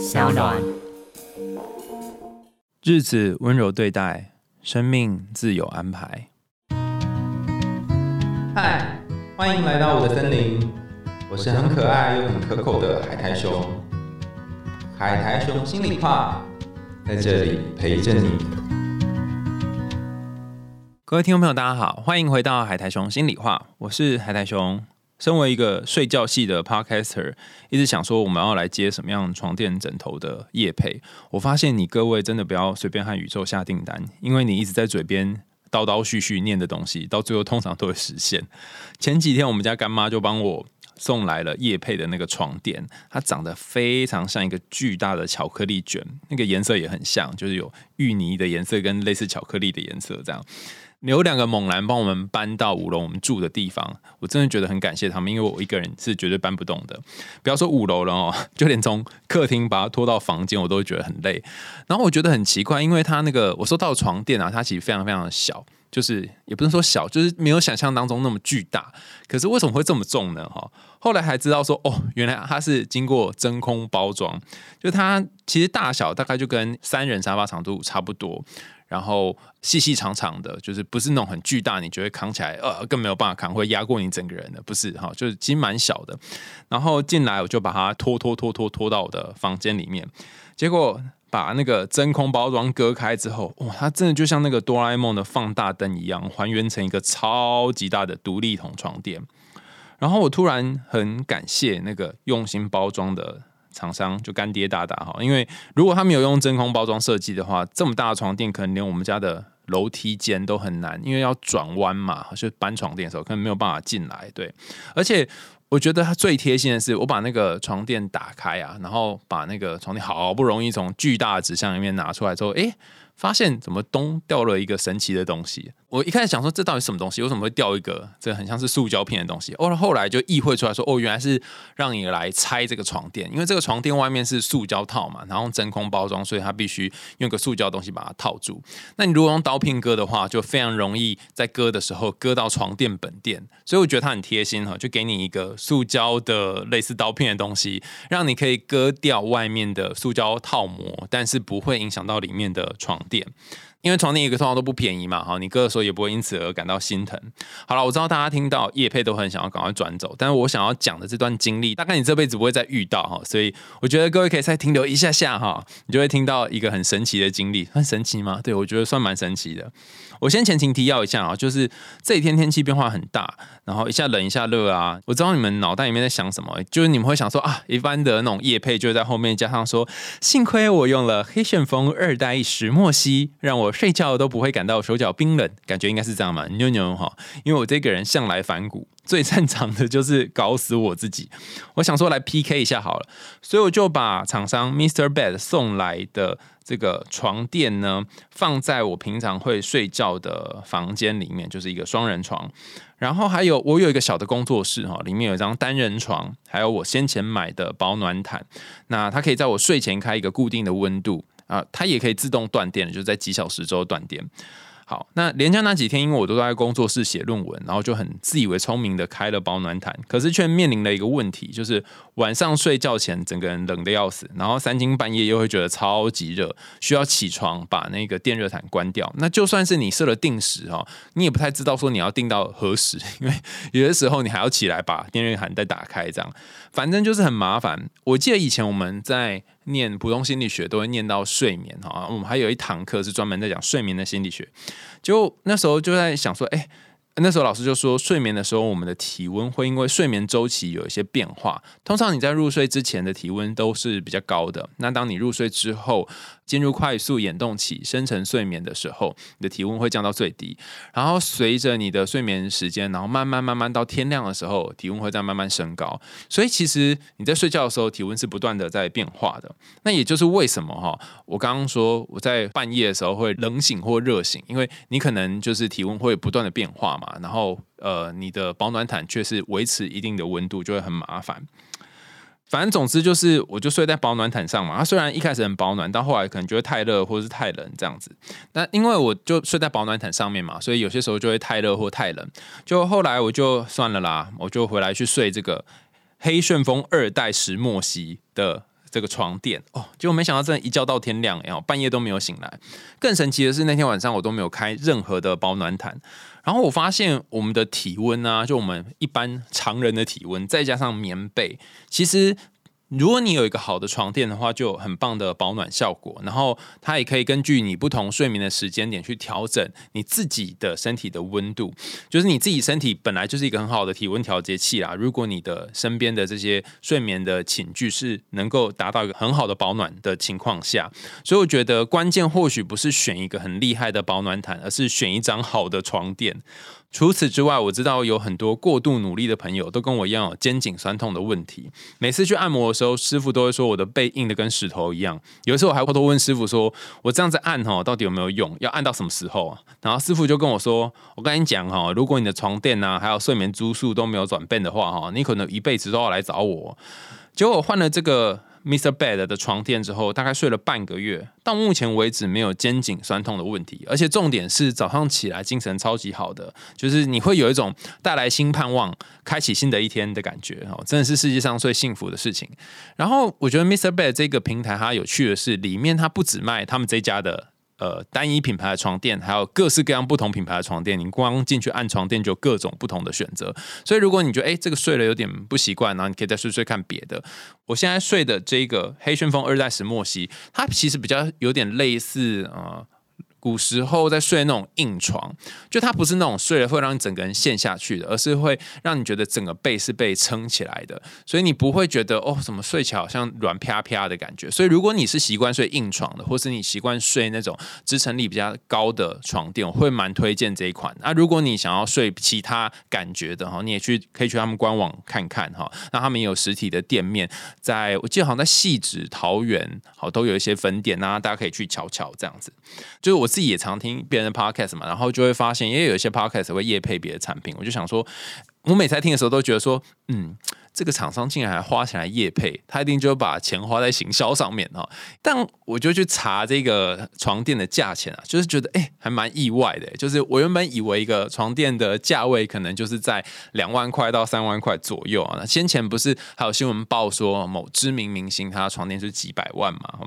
小暖。日子温柔对待，生命自有安排。嗨，欢迎来到我的森林，我是很可爱又很可口的海苔熊。海苔熊心里话，在这里陪着你。各位听众朋友，大家好，欢迎回到海苔熊心里话，我是海苔熊。身为一个睡觉系的 podcaster，一直想说我们要来接什么样床垫枕头的夜配。我发现你各位真的不要随便和宇宙下订单，因为你一直在嘴边叨叨絮絮念的东西，到最后通常都会实现。前几天我们家干妈就帮我送来了叶配的那个床垫，它长得非常像一个巨大的巧克力卷，那个颜色也很像，就是有芋泥的颜色跟类似巧克力的颜色这样。有两个猛男帮我们搬到五楼我们住的地方，我真的觉得很感谢他们，因为我一个人是绝对搬不动的。不要说五楼了哦，就连从客厅把它拖到房间，我都觉得很累。然后我觉得很奇怪，因为他那个我说到床垫啊，它其实非常非常的小，就是也不能说小，就是没有想象当中那么巨大。可是为什么会这么重呢？哈，后来还知道说，哦，原来它是经过真空包装，就它其实大小大概就跟三人沙发长度差不多。然后细细长长的，就是不是那种很巨大，你觉得扛起来呃更没有办法扛，会压过你整个人的，不是哈，就是其实蛮小的。然后进来我就把它拖拖拖拖拖到我的房间里面，结果把那个真空包装割开之后，哇，它真的就像那个哆啦 A 梦的放大灯一样，还原成一个超级大的独立筒床垫。然后我突然很感谢那个用心包装的。厂商就干爹大大哈，因为如果他没有用真空包装设计的话，这么大的床垫可能连我们家的楼梯间都很难，因为要转弯嘛，就搬床垫的时候可能没有办法进来。对，而且我觉得他最贴心的是，我把那个床垫打开啊，然后把那个床垫好不容易从巨大的纸箱里面拿出来之后，哎。发现怎么东掉了一个神奇的东西。我一开始想说这到底什么东西？为什么会掉一个这很像是塑胶片的东西？哦，后来就意会出来说，哦，原来是让你来拆这个床垫，因为这个床垫外面是塑胶套嘛，然后真空包装，所以它必须用个塑胶东西把它套住。那你如果用刀片割的话，就非常容易在割的时候割到床垫本垫。所以我觉得它很贴心哈，就给你一个塑胶的类似刀片的东西，让你可以割掉外面的塑胶套膜，但是不会影响到里面的床。垫，因为床垫一个通常都不便宜嘛，哈，你割的时候也不会因此而感到心疼。好了，我知道大家听到叶配都很想要赶快转走，但是我想要讲的这段经历，大概你这辈子不会再遇到哈，所以我觉得各位可以再停留一下下哈，你就会听到一个很神奇的经历，很神奇吗？对我觉得算蛮神奇的。我先前情提要一下啊，就是这几天天气变化很大，然后一下冷一下热啊。我知道你们脑袋里面在想什么，就是你们会想说啊，一般的那种叶配就在后面加上说，幸亏我用了黑旋风二代石墨烯，让我睡觉都不会感到手脚冰冷，感觉应该是这样嘛？妞妞哈，因为我这个人向来反骨，最擅长的就是搞死我自己。我想说来 PK 一下好了，所以我就把厂商 Mr. Bed 送来的。这个床垫呢，放在我平常会睡觉的房间里面，就是一个双人床。然后还有我有一个小的工作室哈，里面有一张单人床，还有我先前买的保暖毯。那它可以在我睡前开一个固定的温度啊，它也可以自动断电，就是在几小时之后断电。好，那连假那几天，因为我都在工作室写论文，然后就很自以为聪明的开了保暖毯，可是却面临了一个问题，就是晚上睡觉前整个人冷的要死，然后三更半夜又会觉得超级热，需要起床把那个电热毯关掉。那就算是你设了定时哈，你也不太知道说你要定到何时，因为有的时候你还要起来把电热毯再打开，这样反正就是很麻烦。我记得以前我们在。念普通心理学都会念到睡眠哈，我们还有一堂课是专门在讲睡眠的心理学。就那时候就在想说，哎，那时候老师就说，睡眠的时候我们的体温会因为睡眠周期有一些变化。通常你在入睡之前的体温都是比较高的，那当你入睡之后。进入快速眼动期、深层睡眠的时候，你的体温会降到最低。然后随着你的睡眠时间，然后慢慢慢慢到天亮的时候，体温会再慢慢升高。所以其实你在睡觉的时候，体温是不断的在变化的。那也就是为什么哈，我刚刚说我在半夜的时候会冷醒或热醒，因为你可能就是体温会不断的变化嘛。然后呃，你的保暖毯却是维持一定的温度，就会很麻烦。反正总之就是，我就睡在保暖毯上嘛。它虽然一开始很保暖，到后来可能就会太热或是太冷这样子。那因为我就睡在保暖毯上面嘛，所以有些时候就会太热或太冷。就后来我就算了啦，我就回来去睡这个黑旋风二代石墨烯的。这个床垫哦，结果没想到真的一觉到天亮，然后半夜都没有醒来。更神奇的是那天晚上我都没有开任何的保暖毯，然后我发现我们的体温啊，就我们一般常人的体温，再加上棉被，其实。如果你有一个好的床垫的话，就有很棒的保暖效果。然后它也可以根据你不同睡眠的时间点去调整你自己的身体的温度。就是你自己身体本来就是一个很好的体温调节器啦。如果你的身边的这些睡眠的寝具是能够达到一个很好的保暖的情况下，所以我觉得关键或许不是选一个很厉害的保暖毯，而是选一张好的床垫。除此之外，我知道有很多过度努力的朋友都跟我一样有肩颈酸痛的问题。每次去按摩的时候，师傅都会说我的背硬的跟石头一样。有时候我还偷偷问师傅说：“我这样子按哈，到底有没有用？要按到什么时候啊？”然后师傅就跟我说：“我跟你讲哈，如果你的床垫呐，还有睡眠租数都没有转变的话哈，你可能一辈子都要来找我。”结果换了这个。Mr. Bed 的床垫之后，大概睡了半个月，到目前为止没有肩颈酸痛的问题，而且重点是早上起来精神超级好的，就是你会有一种带来新盼望、开启新的一天的感觉哦，真的是世界上最幸福的事情。然后我觉得 Mr. Bed 这个平台它有趣的是，里面它不止卖他们这家的。呃，单一品牌的床垫，还有各式各样不同品牌的床垫，你光进去按床垫就各种不同的选择。所以，如果你觉得哎，这个睡了有点不习惯，然后你可以再睡睡看别的。我现在睡的这个黑旋风二代石墨烯，它其实比较有点类似啊。古时候在睡那种硬床，就它不是那种睡了会让你整个人陷下去的，而是会让你觉得整个背是被撑起来的，所以你不会觉得哦，怎么睡起来好像软啪啪的感觉。所以如果你是习惯睡硬床的，或是你习惯睡那种支撑力比较高的床垫，我会蛮推荐这一款。那如果你想要睡其他感觉的哈，你也去可以去他们官网看看哈。那他们有实体的店面，在我记得好像在细致桃园好都有一些分店，那大家可以去瞧瞧这样子。就是我。自己也常听别人的 podcast 嘛，然后就会发现，因为有一些 podcast 会夜配别的产品，我就想说，我每次在听的时候都觉得说，嗯。这个厂商竟然还花钱来夜配，他一定就把钱花在行销上面哈。但我就去查这个床垫的价钱啊，就是觉得哎，还蛮意外的。就是我原本以为一个床垫的价位可能就是在两万块到三万块左右啊。那先前不是还有新闻报说某知名明星他的床垫是几百万嘛？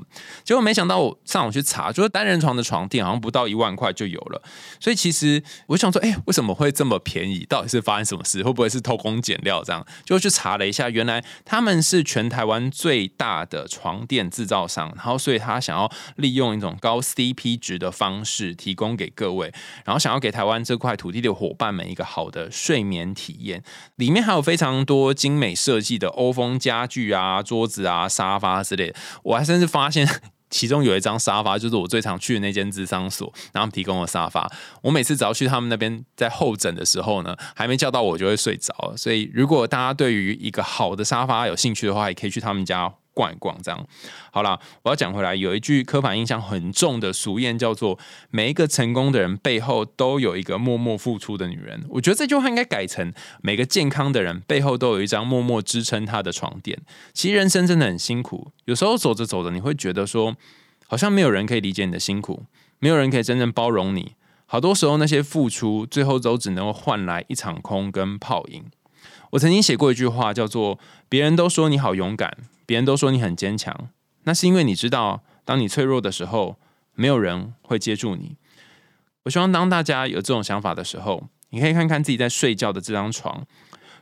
结果没想到我上网去查，就是单人床的床垫好像不到一万块就有了。所以其实我想说，哎，为什么会这么便宜？到底是发生什么事？会不会是偷工减料这样？就去查。查了一下，原来他们是全台湾最大的床垫制造商，然后所以他想要利用一种高 CP 值的方式提供给各位，然后想要给台湾这块土地的伙伴们一个好的睡眠体验。里面还有非常多精美设计的欧风家具啊、桌子啊、沙发之类的，我还甚至发现。其中有一张沙发，就是我最常去的那间智商所，然后提供的沙发。我每次只要去他们那边在候诊的时候呢，还没叫到我就会睡着。所以，如果大家对于一个好的沙发有兴趣的话，也可以去他们家。逛一逛，这样好了。我要讲回来，有一句刻板印象很重的俗谚，叫做“每一个成功的人背后都有一个默默付出的女人”。我觉得这句话应该改成“每个健康的人背后都有一张默默支撑他的床垫”。其实人生真的很辛苦，有时候走着走着，你会觉得说，好像没有人可以理解你的辛苦，没有人可以真正包容你。好多时候，那些付出最后都只能换来一场空跟泡影。我曾经写过一句话，叫做“别人都说你好勇敢”。别人都说你很坚强，那是因为你知道，当你脆弱的时候，没有人会接住你。我希望当大家有这种想法的时候，你可以看看自己在睡觉的这张床，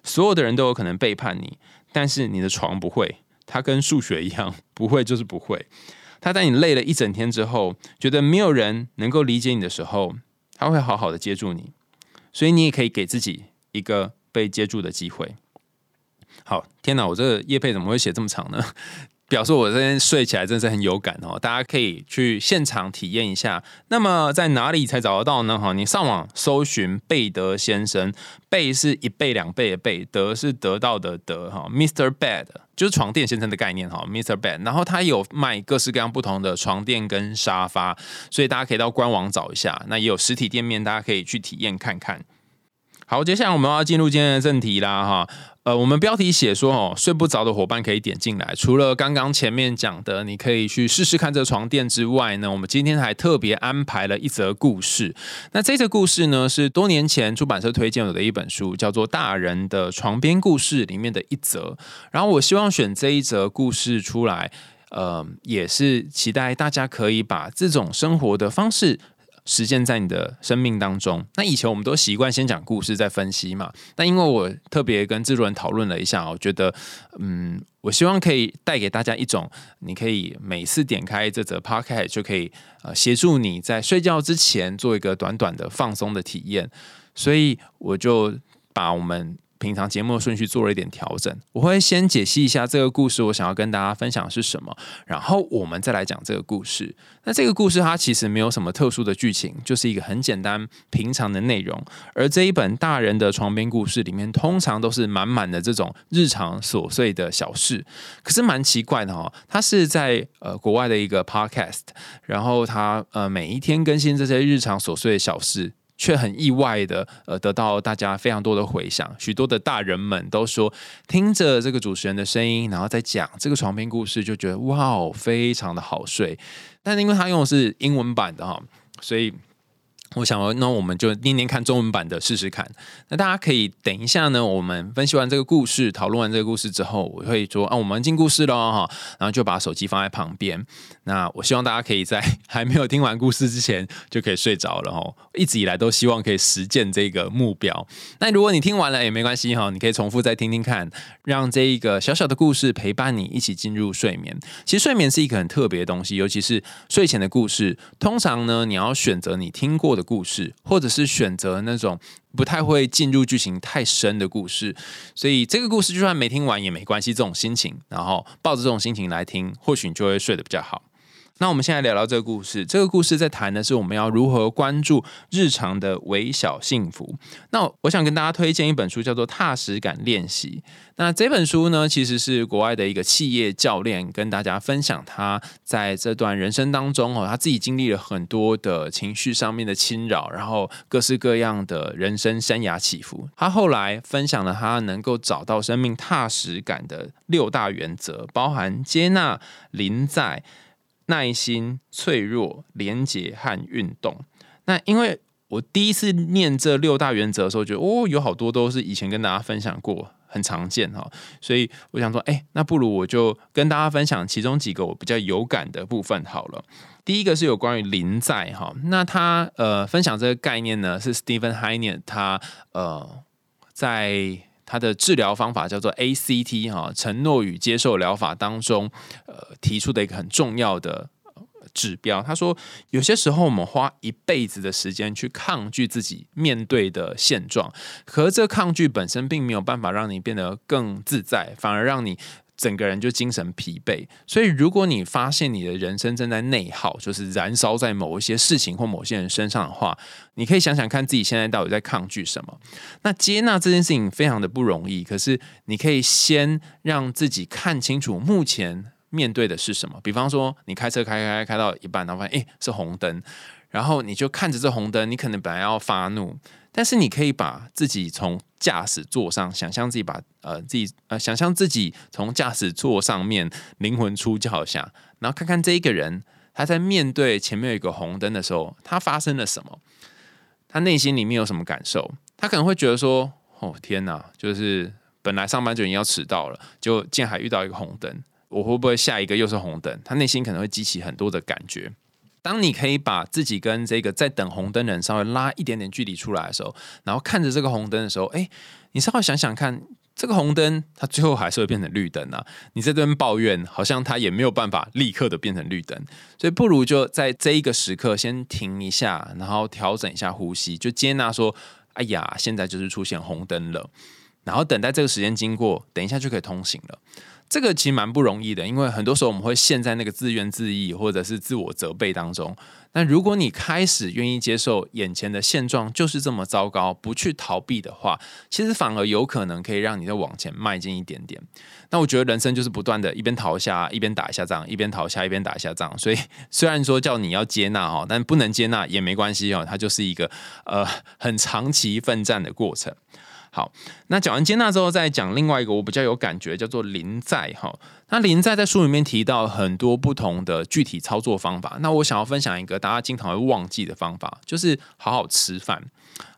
所有的人都有可能背叛你，但是你的床不会，它跟数学一样，不会就是不会。它在你累了一整天之后，觉得没有人能够理解你的时候，它会好好的接住你。所以你也可以给自己一个被接住的机会。好，天哪！我这个叶配怎么会写这么长呢？表示我这边睡起来真是很有感哦。大家可以去现场体验一下。那么在哪里才找得到呢？哈，你上网搜寻贝德先生，贝是一倍两倍的贝，德是得到的德哈。Mr. Bed 就是床垫先生的概念哈。Mr. Bed，然后他有卖各式各样不同的床垫跟沙发，所以大家可以到官网找一下。那也有实体店面，大家可以去体验看看。好，接下来我们要进入今天的正题啦哈。呃，我们标题写说哦，睡不着的伙伴可以点进来。除了刚刚前面讲的，你可以去试试看这床垫之外呢，我们今天还特别安排了一则故事。那这则故事呢，是多年前出版社推荐我的一本书，叫做《大人的床边故事》里面的一则。然后我希望选这一则故事出来。呃，也是期待大家可以把这种生活的方式。实践在你的生命当中。那以前我们都习惯先讲故事再分析嘛。那因为我特别跟制作人讨论了一下，我觉得，嗯，我希望可以带给大家一种，你可以每次点开这则 podcast 就可以呃协助你在睡觉之前做一个短短的放松的体验。所以我就把我们。平常节目的顺序做了一点调整，我会先解析一下这个故事，我想要跟大家分享的是什么，然后我们再来讲这个故事。那这个故事它其实没有什么特殊的剧情，就是一个很简单平常的内容。而这一本大人的床边故事里面，通常都是满满的这种日常琐碎的小事。可是蛮奇怪的哈，它是在呃国外的一个 podcast，然后它呃每一天更新这些日常琐碎的小事。却很意外的，呃，得到大家非常多的回响。许多的大人们都说，听着这个主持人的声音，然后再讲这个床边故事，就觉得哇，非常的好睡。但因为他用的是英文版的哈，所以。我想，那我们就念念看中文版的试试看。那大家可以等一下呢，我们分析完这个故事，讨论完这个故事之后，我会说啊，我们进故事喽哈，然后就把手机放在旁边。那我希望大家可以在 还没有听完故事之前就可以睡着了哈。一直以来都希望可以实践这个目标。那如果你听完了也没关系哈，你可以重复再听听看，让这一个小小的故事陪伴你一起进入睡眠。其实睡眠是一个很特别的东西，尤其是睡前的故事。通常呢，你要选择你听过的。故事，或者是选择那种不太会进入剧情太深的故事，所以这个故事就算没听完也没关系。这种心情，然后抱着这种心情来听，或许你就会睡得比较好。那我们现在聊聊这个故事。这个故事在谈的是我们要如何关注日常的微小幸福。那我想跟大家推荐一本书，叫做《踏实感练习》。那这本书呢，其实是国外的一个企业教练跟大家分享他在这段人生当中哦，他自己经历了很多的情绪上面的侵扰，然后各式各样的人生生涯起伏。他后来分享了他能够找到生命踏实感的六大原则，包含接纳、临在。耐心、脆弱、廉洁和运动。那因为我第一次念这六大原则的时候，觉得哦，有好多都是以前跟大家分享过，很常见哈。所以我想说，哎，那不如我就跟大家分享其中几个我比较有感的部分好了。第一个是有关于临在哈，那他呃分享这个概念呢，是 Stephen Heine 他呃在。他的治疗方法叫做 ACT 哈，承诺与接受疗法当中，呃，提出的一个很重要的指标。他说，有些时候我们花一辈子的时间去抗拒自己面对的现状，可这抗拒本身并没有办法让你变得更自在，反而让你。整个人就精神疲惫，所以如果你发现你的人生正在内耗，就是燃烧在某一些事情或某些人身上的话，你可以想想看自己现在到底在抗拒什么。那接纳这件事情非常的不容易，可是你可以先让自己看清楚目前面对的是什么。比方说，你开车开开开到一半，然后发现诶是红灯，然后你就看着这红灯，你可能本来要发怒。但是你可以把自己从驾驶座上想象自己把呃自己呃想象自己从驾驶座上面灵魂出窍下，然后看看这一个人他在面对前面有一个红灯的时候，他发生了什么？他内心里面有什么感受？他可能会觉得说：“哦天哪，就是本来上班就已经要迟到了，就竟然还遇到一个红灯，我会不会下一个又是红灯？”他内心可能会激起很多的感觉。当你可以把自己跟这个在等红灯的人稍微拉一点点距离出来的时候，然后看着这个红灯的时候，哎，你稍微想想看，这个红灯它最后还是会变成绿灯啊！你在这边抱怨，好像它也没有办法立刻的变成绿灯，所以不如就在这一个时刻先停一下，然后调整一下呼吸，就接纳说，哎呀，现在就是出现红灯了，然后等待这个时间经过，等一下就可以通行了。这个其实蛮不容易的，因为很多时候我们会陷在那个自怨自艾或者是自我责备当中。但如果你开始愿意接受眼前的现状就是这么糟糕，不去逃避的话，其实反而有可能可以让你再往前迈进一点点。那我觉得人生就是不断的一边逃下一边打一下仗，一边逃下一边打一下仗。所以虽然说叫你要接纳哈，但不能接纳也没关系哦，它就是一个呃很长期奋战的过程。好，那讲完接纳之后，再讲另外一个我比较有感觉，叫做临在哈。那临在在书里面提到很多不同的具体操作方法。那我想要分享一个大家经常会忘记的方法，就是好好吃饭。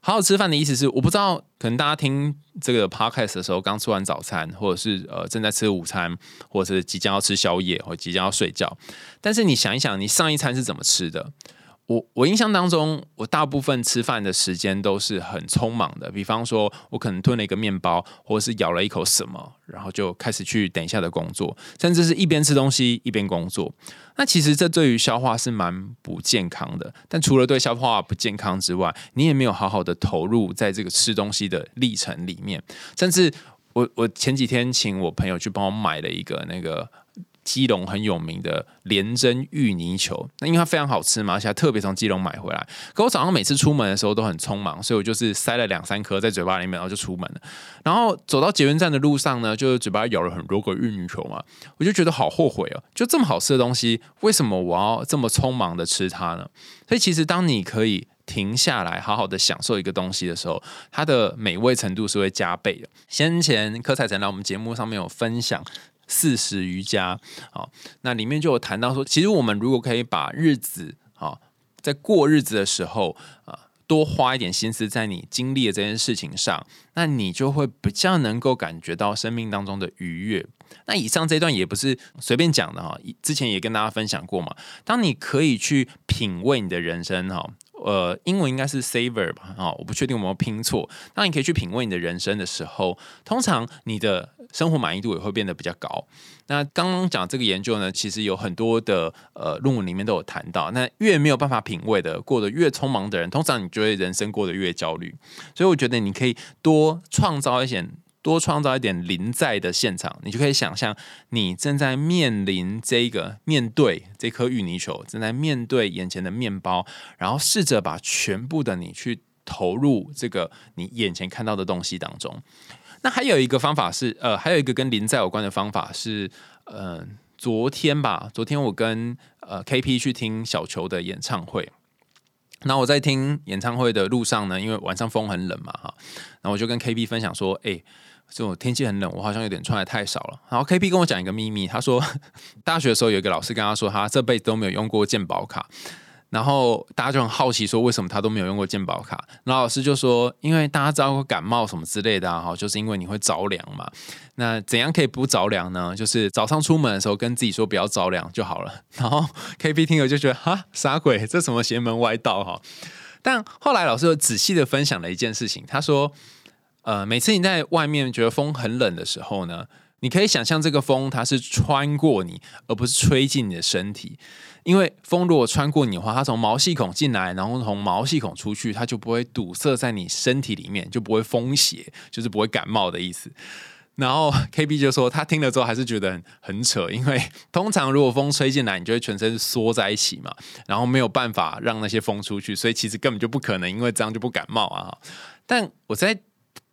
好好吃饭的意思是，我不知道可能大家听这个 podcast 的时候，刚吃完早餐，或者是呃正在吃午餐，或者是即将要吃宵夜，或即将要睡觉。但是你想一想，你上一餐是怎么吃的？我我印象当中，我大部分吃饭的时间都是很匆忙的。比方说，我可能吞了一个面包，或是咬了一口什么，然后就开始去等一下的工作，甚至是一边吃东西一边工作。那其实这对于消化是蛮不健康的。但除了对消化不健康之外，你也没有好好的投入在这个吃东西的历程里面。甚至我我前几天请我朋友去帮我买了一个那个。基隆很有名的连珍芋泥球，那因为它非常好吃嘛，而且特别从基隆买回来。可我早上每次出门的时候都很匆忙，所以我就是塞了两三颗在嘴巴里面，然后就出门了。然后走到捷运站的路上呢，就嘴巴咬了很多个芋泥球嘛，我就觉得好后悔哦，就这么好吃的东西，为什么我要这么匆忙的吃它呢？所以其实当你可以停下来，好好的享受一个东西的时候，它的美味程度是会加倍的。先前柯彩晨来我们节目上面有分享。四十余家，好，那里面就有谈到说，其实我们如果可以把日子，啊，在过日子的时候，啊，多花一点心思在你经历的这件事情上，那你就会比较能够感觉到生命当中的愉悦。那以上这段也不是随便讲的哈，之前也跟大家分享过嘛。当你可以去品味你的人生，哈。呃，英文应该是 saver 吧，哦，我不确定有没有拼错。当你可以去品味你的人生的时候，通常你的生活满意度也会变得比较高。那刚刚讲这个研究呢，其实有很多的呃论文里面都有谈到，那越没有办法品味的，过得越匆忙的人，通常你就会人生过得越焦虑。所以我觉得你可以多创造一些。多创造一点临在的现场，你就可以想象你正在面临这个面对这颗芋泥球，正在面对眼前的面包，然后试着把全部的你去投入这个你眼前看到的东西当中。那还有一个方法是，呃，还有一个跟临在有关的方法是，呃，昨天吧，昨天我跟呃 KP 去听小球的演唱会。那我在听演唱会的路上呢，因为晚上风很冷嘛，哈，然后我就跟 KP 分享说，哎。种天气很冷，我好像有点穿的太少了。然后 K P 跟我讲一个秘密，他说 大学的时候有一个老师跟他说，他这辈子都没有用过健保卡。然后大家就很好奇说，为什么他都没有用过健保卡？然后老师就说，因为大家知道感冒什么之类的哈，就是因为你会着凉嘛。那怎样可以不着凉呢？就是早上出门的时候跟自己说不要着凉就好了。然后 K P 听了就觉得哈傻鬼，这什么邪门歪道哈？但后来老师又仔细的分享了一件事情，他说。呃，每次你在外面觉得风很冷的时候呢，你可以想象这个风它是穿过你，而不是吹进你的身体。因为风如果穿过你的话，它从毛细孔进来，然后从毛细孔出去，它就不会堵塞在你身体里面，就不会风邪，就是不会感冒的意思。然后 K B 就说他听了之后还是觉得很很扯，因为 通常如果风吹进来，你就会全身缩在一起嘛，然后没有办法让那些风出去，所以其实根本就不可能，因为这样就不感冒啊。但我在。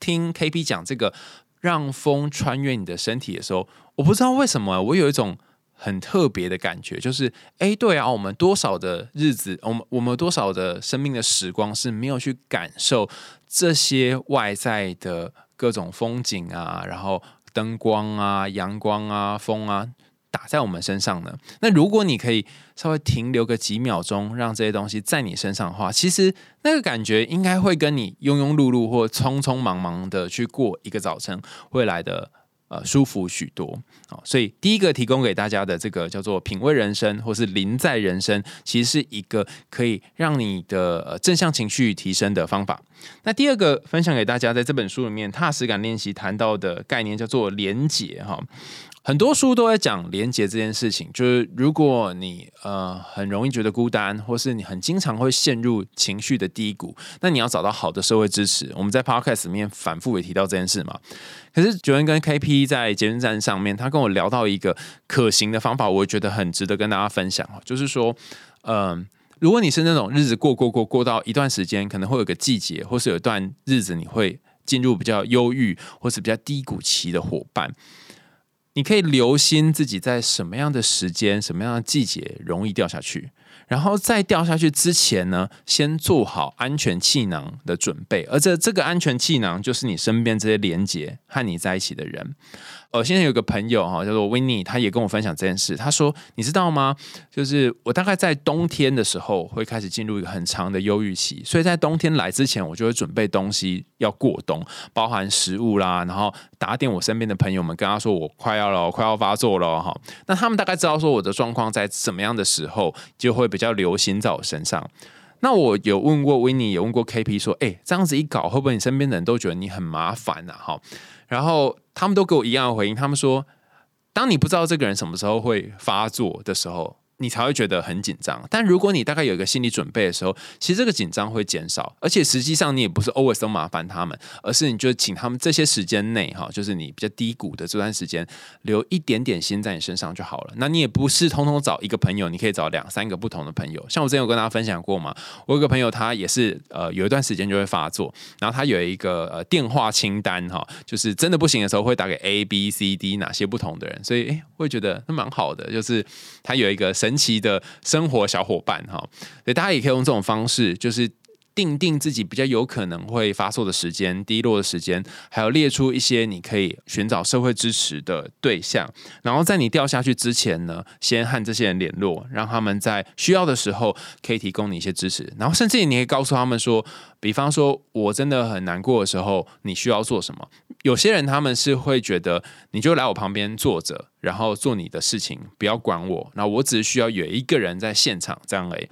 听 K P 讲这个让风穿越你的身体的时候，我不知道为什么我有一种很特别的感觉，就是哎，对啊，我们多少的日子，我们我们多少的生命的时光是没有去感受这些外在的各种风景啊，然后灯光啊、阳光啊、风啊。打在我们身上呢？那如果你可以稍微停留个几秒钟，让这些东西在你身上的话，其实那个感觉应该会跟你庸庸碌碌或匆匆忙忙的去过一个早晨会来的呃舒服许多啊。所以第一个提供给大家的这个叫做品味人生，或是临在人生，其实是一个可以让你的正向情绪提升的方法。那第二个分享给大家，在这本书里面踏实感练习谈到的概念叫做连结哈。很多书都在讲连接这件事情，就是如果你呃很容易觉得孤单，或是你很经常会陷入情绪的低谷，那你要找到好的社会支持。我们在 podcast 里面反复也提到这件事嘛。可是九恩跟 KP 在节目站上面，他跟我聊到一个可行的方法，我觉得很值得跟大家分享就是说，嗯，如果你是那种日子过过过过到一段时间，可能会有个季节，或是有段日子你会进入比较忧郁或是比较低谷期的伙伴。你可以留心自己在什么样的时间、什么样的季节容易掉下去。然后在掉下去之前呢，先做好安全气囊的准备，而这这个安全气囊就是你身边这些连接和你在一起的人。呃，现在有个朋友哈，叫做 w i n n 他也跟我分享这件事。他说：“你知道吗？就是我大概在冬天的时候会开始进入一个很长的忧郁期，所以在冬天来之前，我就会准备东西要过冬，包含食物啦，然后打点我身边的朋友们，跟他说我快要了，快要发作了哈。那他们大概知道说我的状况在什么样的时候就会比较流行在我身上。那我有问过 w i n n 也问过 KP 说：，哎，这样子一搞，会不会你身边的人都觉得你很麻烦呢？哈，然后。他们都给我一样的回应，他们说：“当你不知道这个人什么时候会发作的时候。”你才会觉得很紧张，但如果你大概有一个心理准备的时候，其实这个紧张会减少，而且实际上你也不是 always 都麻烦他们，而是你就请他们这些时间内哈，就是你比较低谷的这段时间，留一点点心在你身上就好了。那你也不是通通找一个朋友，你可以找两三个不同的朋友。像我之前有跟大家分享过嘛，我有个朋友他也是呃有一段时间就会发作，然后他有一个呃电话清单哈，就是真的不行的时候会打给 A B C D 哪些不同的人，所以诶会觉得那蛮好的，就是他有一个神。神奇的生活小伙伴哈，所以大家也可以用这种方式，就是定定自己比较有可能会发作的时间、低落的时间，还有列出一些你可以寻找社会支持的对象，然后在你掉下去之前呢，先和这些人联络，让他们在需要的时候可以提供你一些支持，然后甚至你可以告诉他们说，比方说我真的很难过的时候，你需要做什么？有些人他们是会觉得，你就来我旁边坐着，然后做你的事情，不要管我。那我只需要有一个人在现场这样而已。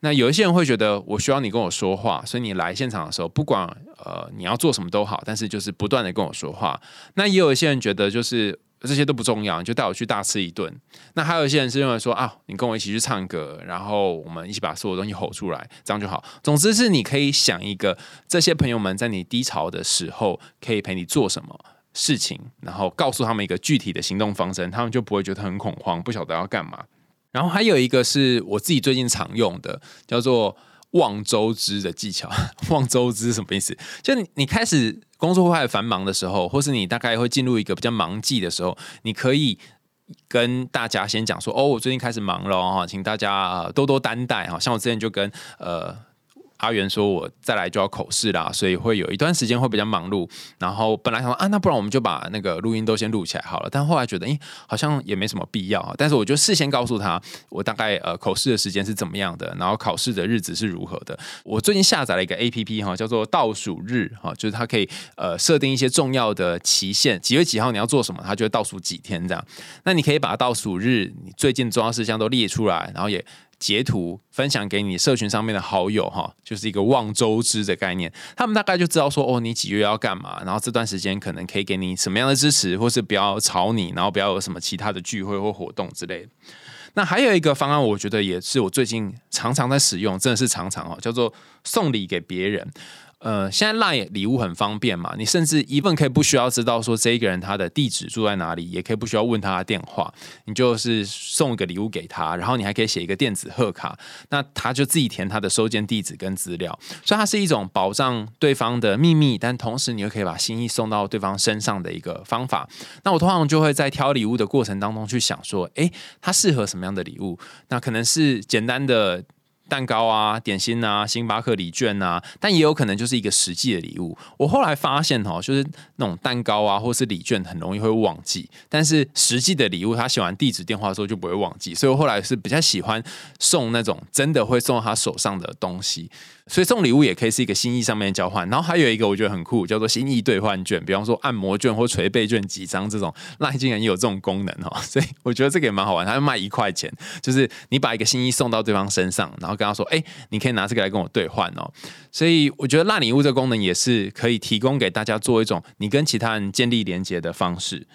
那有一些人会觉得，我需要你跟我说话，所以你来现场的时候，不管呃你要做什么都好，但是就是不断的跟我说话。那也有一些人觉得，就是。这些都不重要，你就带我去大吃一顿。那还有一些人是认为说啊，你跟我一起去唱歌，然后我们一起把所有东西吼出来，这样就好。总之是你可以想一个，这些朋友们在你低潮的时候可以陪你做什么事情，然后告诉他们一个具体的行动方针，他们就不会觉得很恐慌，不晓得要干嘛。然后还有一个是我自己最近常用的，叫做。望周知的技巧，望周知什么意思？就你开始工作会很繁忙的时候，或是你大概会进入一个比较忙季的时候，你可以跟大家先讲说：“哦，我最近开始忙了哈，请大家多多担待哈。”像我之前就跟呃。阿元说：“我再来就要口试啦，所以会有一段时间会比较忙碌。然后本来想说啊，那不然我们就把那个录音都先录起来好了。但后来觉得，哎，好像也没什么必要。但是我就事先告诉他，我大概呃口试的时间是怎么样的，然后考试的日子是如何的。我最近下载了一个 A P P 哈，叫做倒数日哈，就是它可以呃设定一些重要的期限，几月几号你要做什么，它就会倒数几天这样。那你可以把倒数日你最近重要事项都列出来，然后也。”截图分享给你社群上面的好友哈，就是一个望周知的概念，他们大概就知道说哦，你几月要干嘛，然后这段时间可能可以给你什么样的支持，或是不要吵你，然后不要有什么其他的聚会或活动之类的。那还有一个方案，我觉得也是我最近常常在使用，真的是常常哦，叫做送礼给别人。呃，现在赖礼物很方便嘛，你甚至一份可以不需要知道说这一个人他的地址住在哪里，也可以不需要问他的电话，你就是送一个礼物给他，然后你还可以写一个电子贺卡，那他就自己填他的收件地址跟资料，所以它是一种保障对方的秘密，但同时你又可以把心意送到对方身上的一个方法。那我通常就会在挑礼物的过程当中去想说，诶，他适合什么样的礼物？那可能是简单的。蛋糕啊，点心啊，星巴克礼券啊，但也有可能就是一个实际的礼物。我后来发现哈，就是那种蛋糕啊，或是礼券，很容易会忘记。但是实际的礼物，他写完地址、电话之后就不会忘记。所以我后来是比较喜欢送那种真的会送到他手上的东西。所以送礼物也可以是一个心意上面的交换，然后还有一个我觉得很酷，叫做心意兑换券，比方说按摩券或捶背券几张这种，那竟然也有这种功能哈，所以我觉得这个也蛮好玩，它要卖一块钱，就是你把一个心意送到对方身上，然后跟他说，哎，你可以拿这个来跟我兑换哦，所以我觉得烂礼物这个功能也是可以提供给大家做一种你跟其他人建立连接的方式，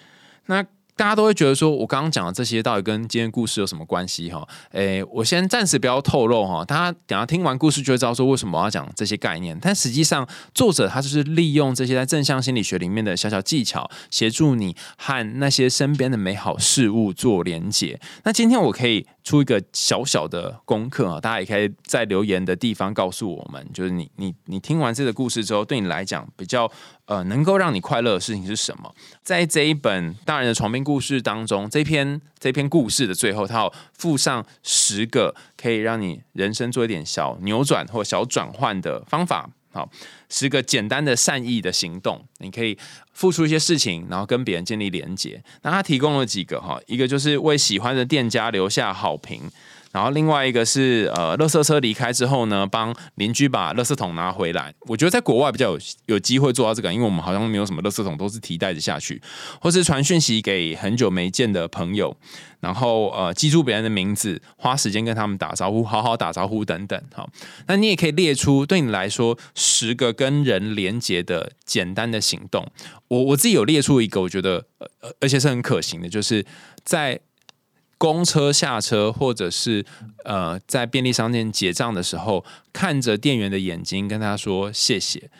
那。大家都会觉得说，我刚刚讲的这些到底跟今天故事有什么关系？哈，诶，我先暂时不要透露哈，大家等下听完故事就会知道说为什么我要讲这些概念。但实际上，作者他就是利用这些在正向心理学里面的小小技巧，协助你和那些身边的美好事物做连接。那今天我可以出一个小小的功课啊，大家也可以在留言的地方告诉我们，就是你你你听完这个故事之后，对你来讲比较呃，能够让你快乐的事情是什么？在这一本大人的床边故事当中，这篇这篇故事的最后，它要附上十个可以让你人生做一点小扭转或小转换的方法。好，十个简单的善意的行动，你可以付出一些事情，然后跟别人建立连接。那他提供了几个哈，一个就是为喜欢的店家留下好评。然后另外一个是呃，垃圾车离开之后呢，帮邻居把垃圾桶拿回来。我觉得在国外比较有有机会做到这个，因为我们好像没有什么垃圾桶，都是提袋子下去，或是传讯息给很久没见的朋友，然后呃记住别人的名字，花时间跟他们打招呼，好好打招呼等等。好，那你也可以列出对你来说十个跟人连接的简单的行动。我我自己有列出一个，我觉得呃而且是很可行的，就是在。公车下车，或者是呃，在便利商店结账的时候，看着店员的眼睛，跟他说谢谢。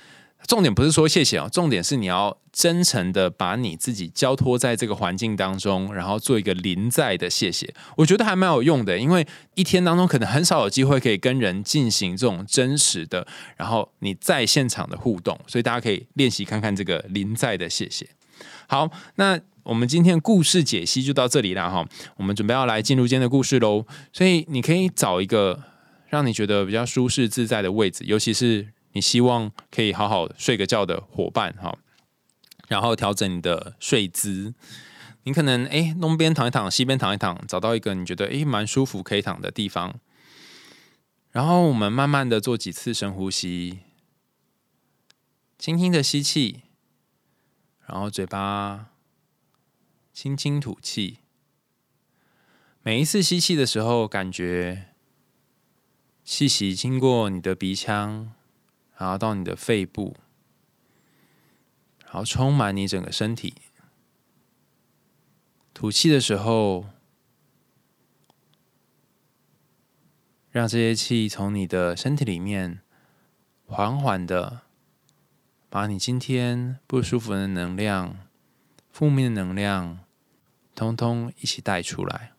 重点不是说谢谢哦，重点是你要真诚的把你自己交托在这个环境当中，然后做一个临在的谢谢。我觉得还蛮有用的，因为一天当中可能很少有机会可以跟人进行这种真实的，然后你在现场的互动，所以大家可以练习看看这个临在的谢谢。好，那。我们今天故事解析就到这里了哈，我们准备要来进入今天的故事喽。所以你可以找一个让你觉得比较舒适自在的位置，尤其是你希望可以好好睡个觉的伙伴哈。然后调整你的睡姿，你可能哎东边躺一躺，西边躺一躺，找到一个你觉得哎蛮舒服可以躺的地方。然后我们慢慢的做几次深呼吸，轻轻的吸气，然后嘴巴。轻轻吐气，每一次吸气的时候，感觉气息经过你的鼻腔，然后到你的肺部，然后充满你整个身体。吐气的时候，让这些气从你的身体里面缓缓的，把你今天不舒服的能量、负面的能量。通通一起带出来。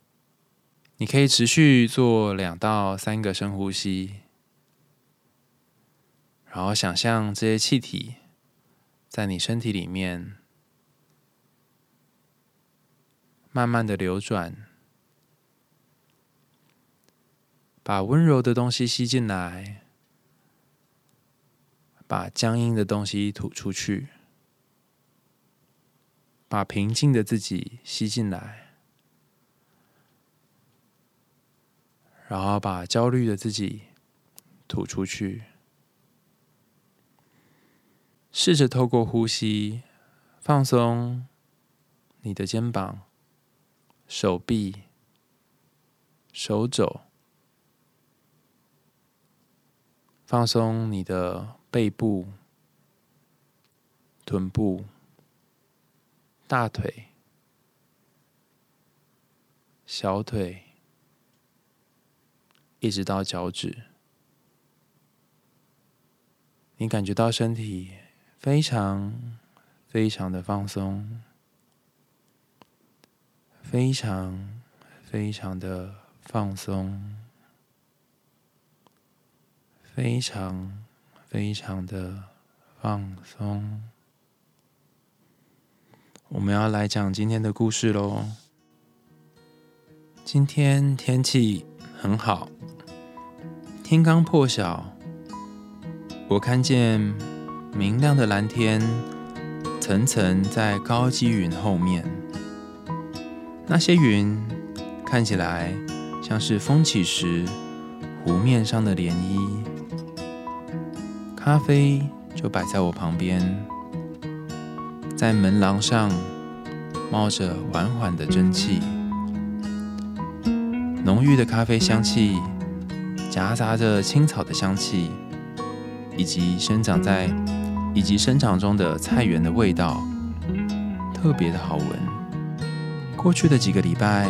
你可以持续做两到三个深呼吸，然后想象这些气体在你身体里面慢慢的流转，把温柔的东西吸进来，把僵硬的东西吐出去。把平静的自己吸进来，然后把焦虑的自己吐出去。试着透过呼吸放松你的肩膀、手臂、手肘，放松你的背部、臀部。大腿、小腿，一直到脚趾，你感觉到身体非常非常的放松，非常非常的放松，非常非常的放松。我们要来讲今天的故事喽。今天天气很好，天刚破晓，我看见明亮的蓝天层层在高积云后面，那些云看起来像是风起时湖面上的涟漪。咖啡就摆在我旁边。在门廊上冒着缓缓的蒸汽，浓郁的咖啡香气夹杂着青草的香气，以及生长在以及生长中的菜园的味道，特别的好闻。过去的几个礼拜，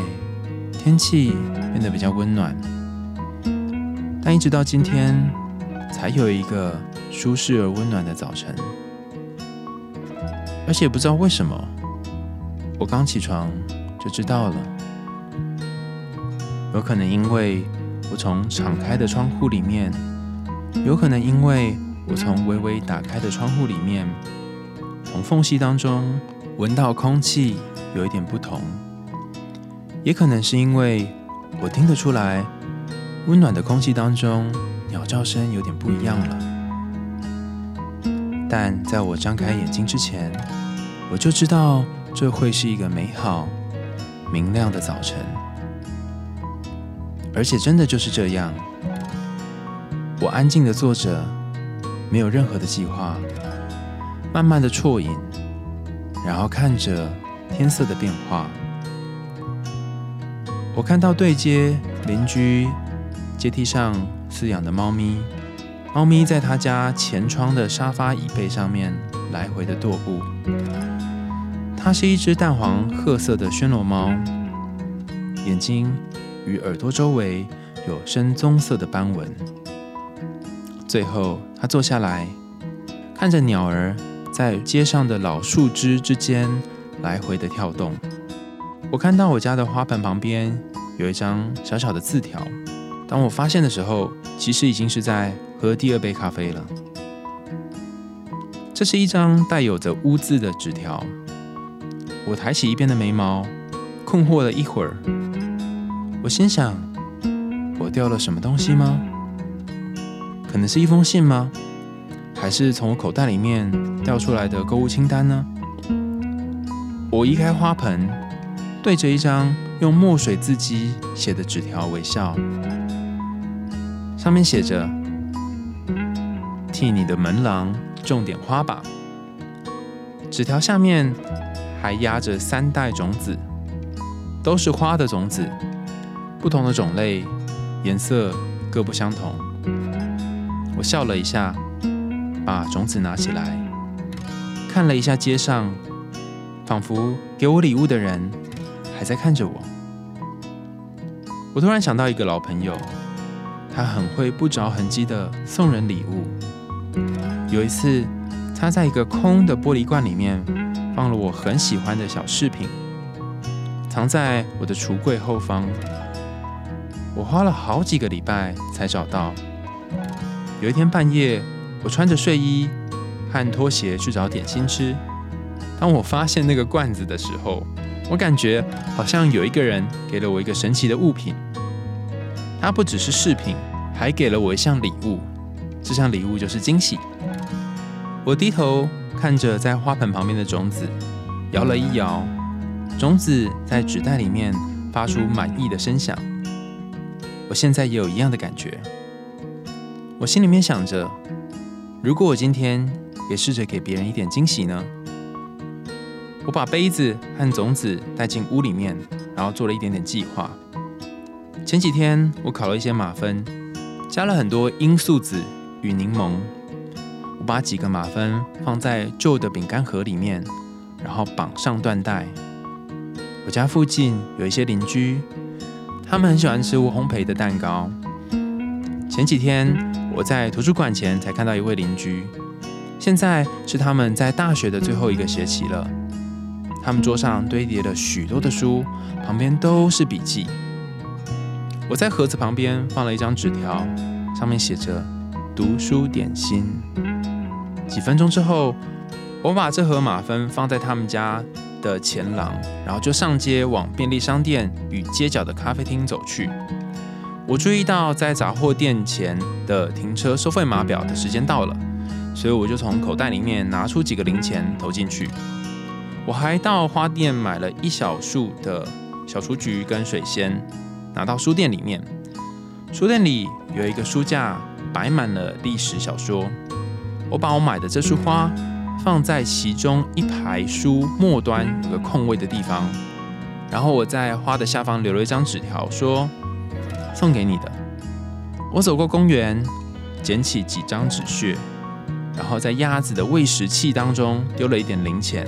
天气变得比较温暖，但一直到今天，才有一个舒适而温暖的早晨。而且不知道为什么，我刚起床就知道了。有可能因为我从敞开的窗户里面，有可能因为我从微微打开的窗户里面从缝隙当中闻到空气有一点不同，也可能是因为我听得出来，温暖的空气当中鸟叫声有点不一样了。但在我张开眼睛之前，我就知道这会是一个美好、明亮的早晨，而且真的就是这样。我安静的坐着，没有任何的计划，慢慢的啜饮，然后看着天色的变化。我看到对街邻居阶梯上饲养的猫咪，猫咪在他家前窗的沙发椅背上面来回的踱步。它是一只淡黄褐色的暹罗猫，眼睛与耳朵周围有深棕色的斑纹。最后，它坐下来，看着鸟儿在街上的老树枝之间来回的跳动。我看到我家的花盆旁边有一张小小的字条。当我发现的时候，其实已经是在喝第二杯咖啡了。这是一张带有着污渍的纸条。我抬起一边的眉毛，困惑了一会儿。我心想：我掉了什么东西吗？可能是一封信吗？还是从我口袋里面掉出来的购物清单呢？我移开花盆，对着一张用墨水字迹写的纸条微笑，上面写着：“替你的门廊种点花吧。”纸条下面还压着三袋种子，都是花的种子，不同的种类，颜色各不相同。我笑了一下，把种子拿起来，看了一下街上，仿佛给我礼物的人还在看着我。我突然想到一个老朋友，他很会不着痕迹的送人礼物。有一次，他在一个空的玻璃罐里面放了我很喜欢的小饰品，藏在我的橱柜后方。我花了好几个礼拜才找到。有一天半夜，我穿着睡衣和拖鞋去找点心吃。当我发现那个罐子的时候，我感觉好像有一个人给了我一个神奇的物品。它不只是饰品，还给了我一项礼物。这项礼物就是惊喜。我低头看着在花盆旁边的种子，摇了一摇，种子在纸袋里面发出满意的声响。我现在也有一样的感觉。我心里面想着，如果我今天也试着给别人一点惊喜呢？我把杯子和种子带进屋里面，然后做了一点点计划。前几天我烤了一些马芬，加了很多罂粟籽与柠檬。把几个马芬放在旧的饼干盒里面，然后绑上缎带。我家附近有一些邻居，他们很喜欢吃我烘焙的蛋糕。前几天。我在图书馆前才看到一位邻居，现在是他们在大学的最后一个学期了。他们桌上堆叠了许多的书，旁边都是笔记。我在盒子旁边放了一张纸条，上面写着“读书点心”。几分钟之后，我把这盒马芬放在他们家的前廊，然后就上街往便利商店与街角的咖啡厅走去。我注意到在杂货店前的停车收费码表的时间到了，所以我就从口袋里面拿出几个零钱投进去。我还到花店买了一小束的小雏菊跟水仙，拿到书店里面。书店里有一个书架，摆满了历史小说。我把我买的这束花放在其中一排书末端有个空位的地方，然后我在花的下方留了一张纸条，说。送给你的。我走过公园，捡起几张纸屑，然后在鸭子的喂食器当中丢了一点零钱。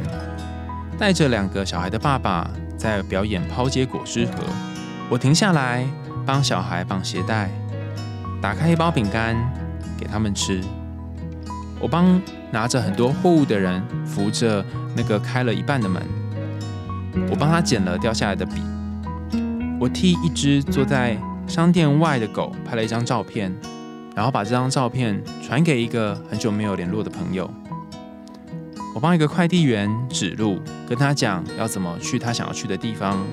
带着两个小孩的爸爸在表演抛接果汁盒。我停下来帮小孩绑鞋带，打开一包饼干给他们吃。我帮拿着很多货物的人扶着那个开了一半的门。我帮他捡了掉下来的笔。我替一只坐在。商店外的狗拍了一张照片，然后把这张照片传给一个很久没有联络的朋友。我帮一个快递员指路，跟他讲要怎么去他想要去的地方。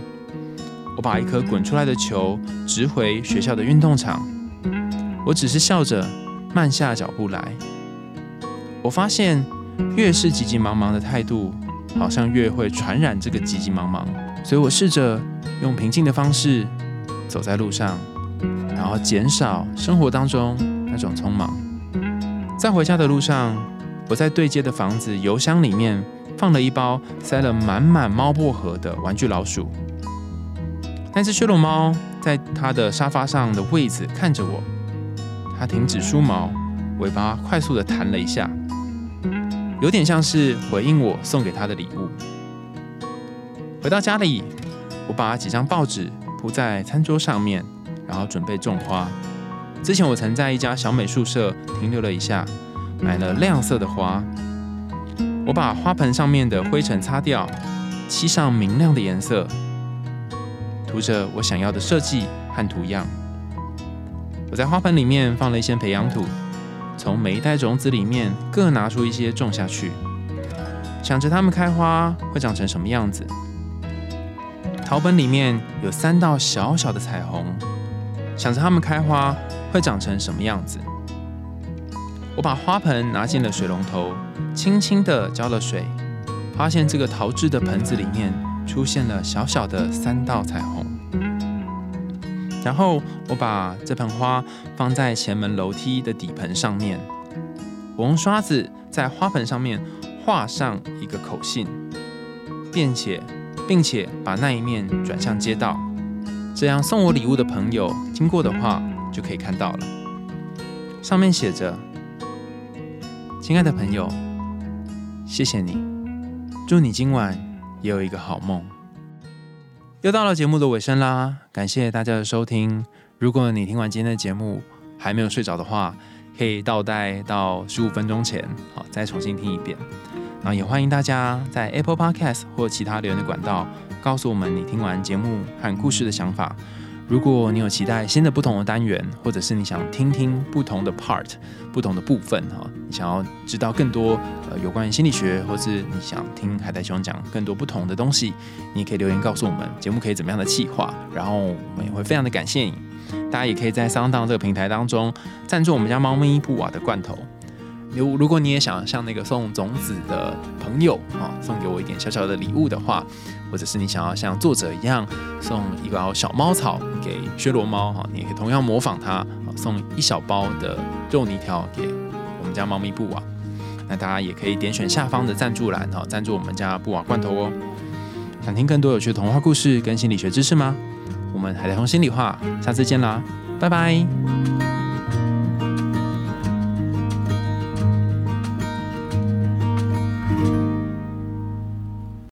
我把一颗滚出来的球直回学校的运动场。我只是笑着慢下脚步来。我发现，越是急急忙忙的态度，好像越会传染这个急急忙忙。所以我试着用平静的方式走在路上，然后减少生活当中那种匆忙。在回家的路上。我在对接的房子邮箱里面放了一包塞了满满猫薄荷的玩具老鼠。那只靴罗猫在它的沙发上的位子看着我，它停止梳毛，尾巴快速的弹了一下，有点像是回应我送给他的礼物。回到家里，我把几张报纸铺在餐桌上面，然后准备种花。之前我曾在一家小美宿舍停留了一下。买了亮色的花，我把花盆上面的灰尘擦掉，漆上明亮的颜色，涂着我想要的设计和图样。我在花盆里面放了一些培养土，从每一袋种子里面各拿出一些种下去，想着它们开花会长成什么样子。陶本里面有三道小小的彩虹，想着它们开花会长成什么样子。我把花盆拿进了水龙头，轻轻地浇了水，发现这个陶制的盆子里面出现了小小的三道彩虹。然后我把这盆花放在前门楼梯的底盆上面，我用刷子在花盆上面画上一个口信，并且并且把那一面转向街道，这样送我礼物的朋友经过的话就可以看到了。上面写着。亲爱的朋友，谢谢你，祝你今晚也有一个好梦。又到了节目的尾声啦，感谢大家的收听。如果你听完今天的节目还没有睡着的话，可以倒带到十五分钟前，好再重新听一遍。然后也欢迎大家在 Apple Podcast 或其他留言的管道，告诉我们你听完节目和故事的想法。如果你有期待新的不同的单元，或者是你想听听不同的 part、不同的部分哈，你想要知道更多呃有关于心理学，或是你想听海带兄讲更多不同的东西，你可以留言告诉我们，节目可以怎么样的企划，然后我们也会非常的感谢你。大家也可以在上当这个平台当中赞助我们家猫咪布瓦的罐头。如如果你也想像那个送种子的朋友啊，送给我一点小小的礼物的话，或者是你想要像作者一样送一包小猫草给薛罗猫哈，你也可以同样模仿它，送一小包的肉泥条给我们家猫咪布瓦。那大家也可以点选下方的赞助栏哈，赞助我们家布瓦罐头哦。想听更多有趣的童话故事跟心理学知识吗？我们海苔熊心里话，下次见啦，拜拜。